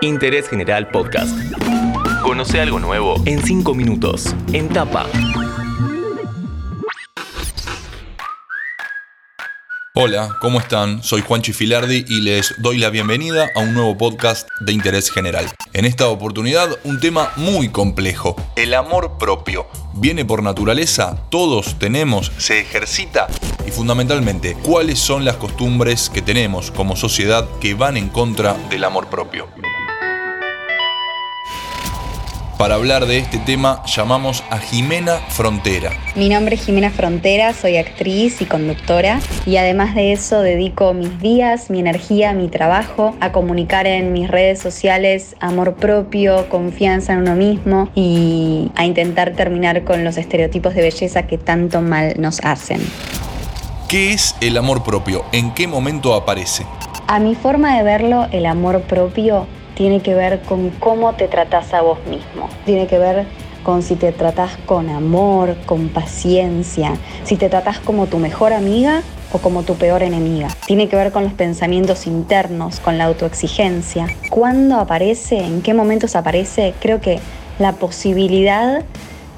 Interés General Podcast. Conoce algo nuevo en 5 minutos. En tapa. Hola, ¿cómo están? Soy Juan Chifilardi y les doy la bienvenida a un nuevo podcast de interés general. En esta oportunidad, un tema muy complejo, el amor propio. ¿Viene por naturaleza? ¿Todos tenemos? ¿Se ejercita? Y fundamentalmente, ¿cuáles son las costumbres que tenemos como sociedad que van en contra del amor propio? Para hablar de este tema llamamos a Jimena Frontera. Mi nombre es Jimena Frontera, soy actriz y conductora y además de eso dedico mis días, mi energía, mi trabajo a comunicar en mis redes sociales amor propio, confianza en uno mismo y a intentar terminar con los estereotipos de belleza que tanto mal nos hacen. ¿Qué es el amor propio? ¿En qué momento aparece? A mi forma de verlo, el amor propio tiene que ver con cómo te tratas a vos mismo. Tiene que ver con si te tratas con amor, con paciencia, si te tratas como tu mejor amiga o como tu peor enemiga. Tiene que ver con los pensamientos internos, con la autoexigencia. ¿Cuándo aparece? ¿En qué momentos aparece? Creo que la posibilidad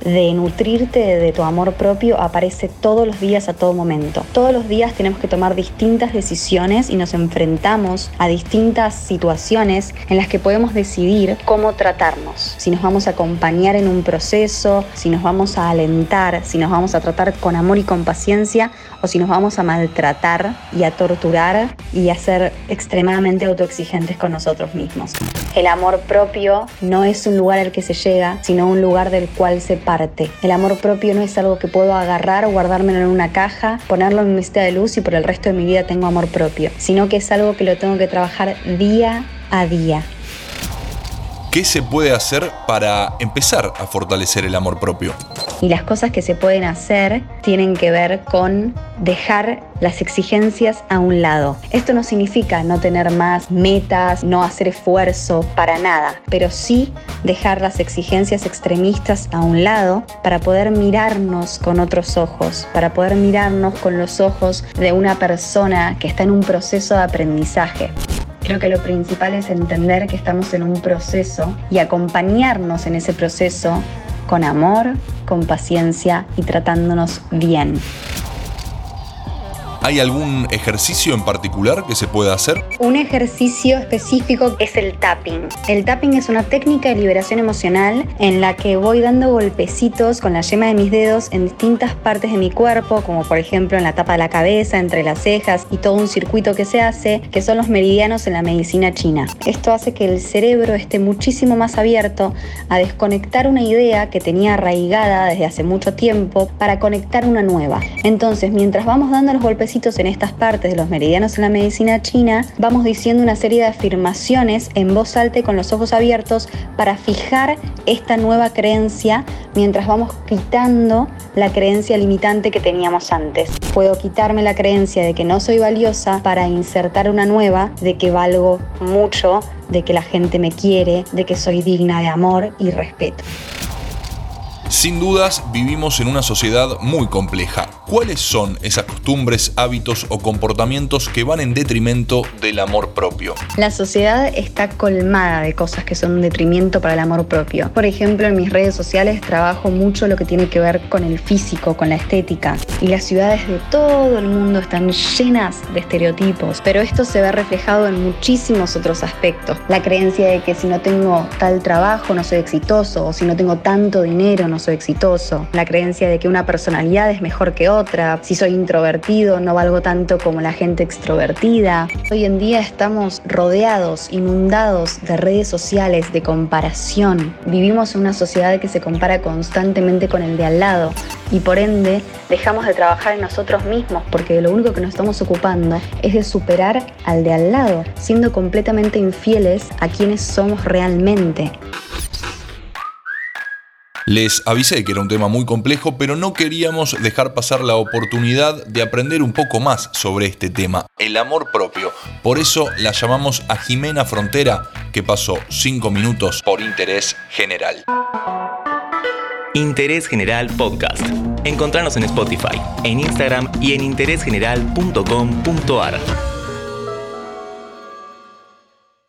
de nutrirte de tu amor propio aparece todos los días a todo momento. Todos los días tenemos que tomar distintas decisiones y nos enfrentamos a distintas situaciones en las que podemos decidir cómo tratarnos. Si nos vamos a acompañar en un proceso, si nos vamos a alentar, si nos vamos a tratar con amor y con paciencia o si nos vamos a maltratar y a torturar y a ser extremadamente autoexigentes con nosotros mismos. El amor propio no es un lugar al que se llega, sino un lugar del cual se El amor propio no es algo que puedo agarrar, guardármelo en una caja, ponerlo en mi mesita de luz y por el resto de mi vida tengo amor propio, sino que es algo que lo tengo que trabajar día a día. ¿Qué se puede hacer para empezar a fortalecer el amor propio? Y las cosas que se pueden hacer tienen que ver con dejar las exigencias a un lado. Esto no significa no tener más metas, no hacer esfuerzo, para nada, pero sí dejar las exigencias extremistas a un lado para poder mirarnos con otros ojos, para poder mirarnos con los ojos de una persona que está en un proceso de aprendizaje. Creo que lo principal es entender que estamos en un proceso y acompañarnos en ese proceso con amor, con paciencia y tratándonos bien. ¿Hay algún ejercicio en particular que se pueda hacer? Un ejercicio específico es el tapping. El tapping es una técnica de liberación emocional en la que voy dando golpecitos con la yema de mis dedos en distintas partes de mi cuerpo, como por ejemplo en la tapa de la cabeza, entre las cejas y todo un circuito que se hace, que son los meridianos en la medicina china. Esto hace que el cerebro esté muchísimo más abierto a desconectar una idea que tenía arraigada desde hace mucho tiempo para conectar una nueva. Entonces, mientras vamos dando los golpecitos en estas partes de los meridianos en la medicina china, vamos diciendo una serie de afirmaciones en voz alta y con los ojos abiertos para fijar esta nueva creencia mientras vamos quitando la creencia limitante que teníamos antes. Puedo quitarme la creencia de que no soy valiosa para insertar una nueva de que valgo mucho, de que la gente me quiere, de que soy digna de amor y respeto. Sin dudas, vivimos en una sociedad muy compleja. ¿Cuáles son esas costumbres, hábitos o comportamientos que van en detrimento del amor propio? La sociedad está colmada de cosas que son un detrimento para el amor propio. Por ejemplo, en mis redes sociales trabajo mucho lo que tiene que ver con el físico, con la estética. Y las ciudades de todo el mundo están llenas de estereotipos. Pero esto se ve reflejado en muchísimos otros aspectos. La creencia de que si no tengo tal trabajo no soy exitoso, o si no tengo tanto dinero no exitoso. La creencia de que una personalidad es mejor que otra. Si soy introvertido no valgo tanto como la gente extrovertida. Hoy en día estamos rodeados, inundados de redes sociales, de comparación. Vivimos en una sociedad que se compara constantemente con el de al lado y por ende dejamos de trabajar en nosotros mismos porque lo único que nos estamos ocupando es de superar al de al lado, siendo completamente infieles a quienes somos realmente. Les avisé que era un tema muy complejo, pero no queríamos dejar pasar la oportunidad de aprender un poco más sobre este tema, el amor propio. Por eso la llamamos a Jimena Frontera, que pasó 5 minutos por interés general. Interés General Podcast. Encontrarnos en Spotify, en Instagram y en interésgeneral.com.ar.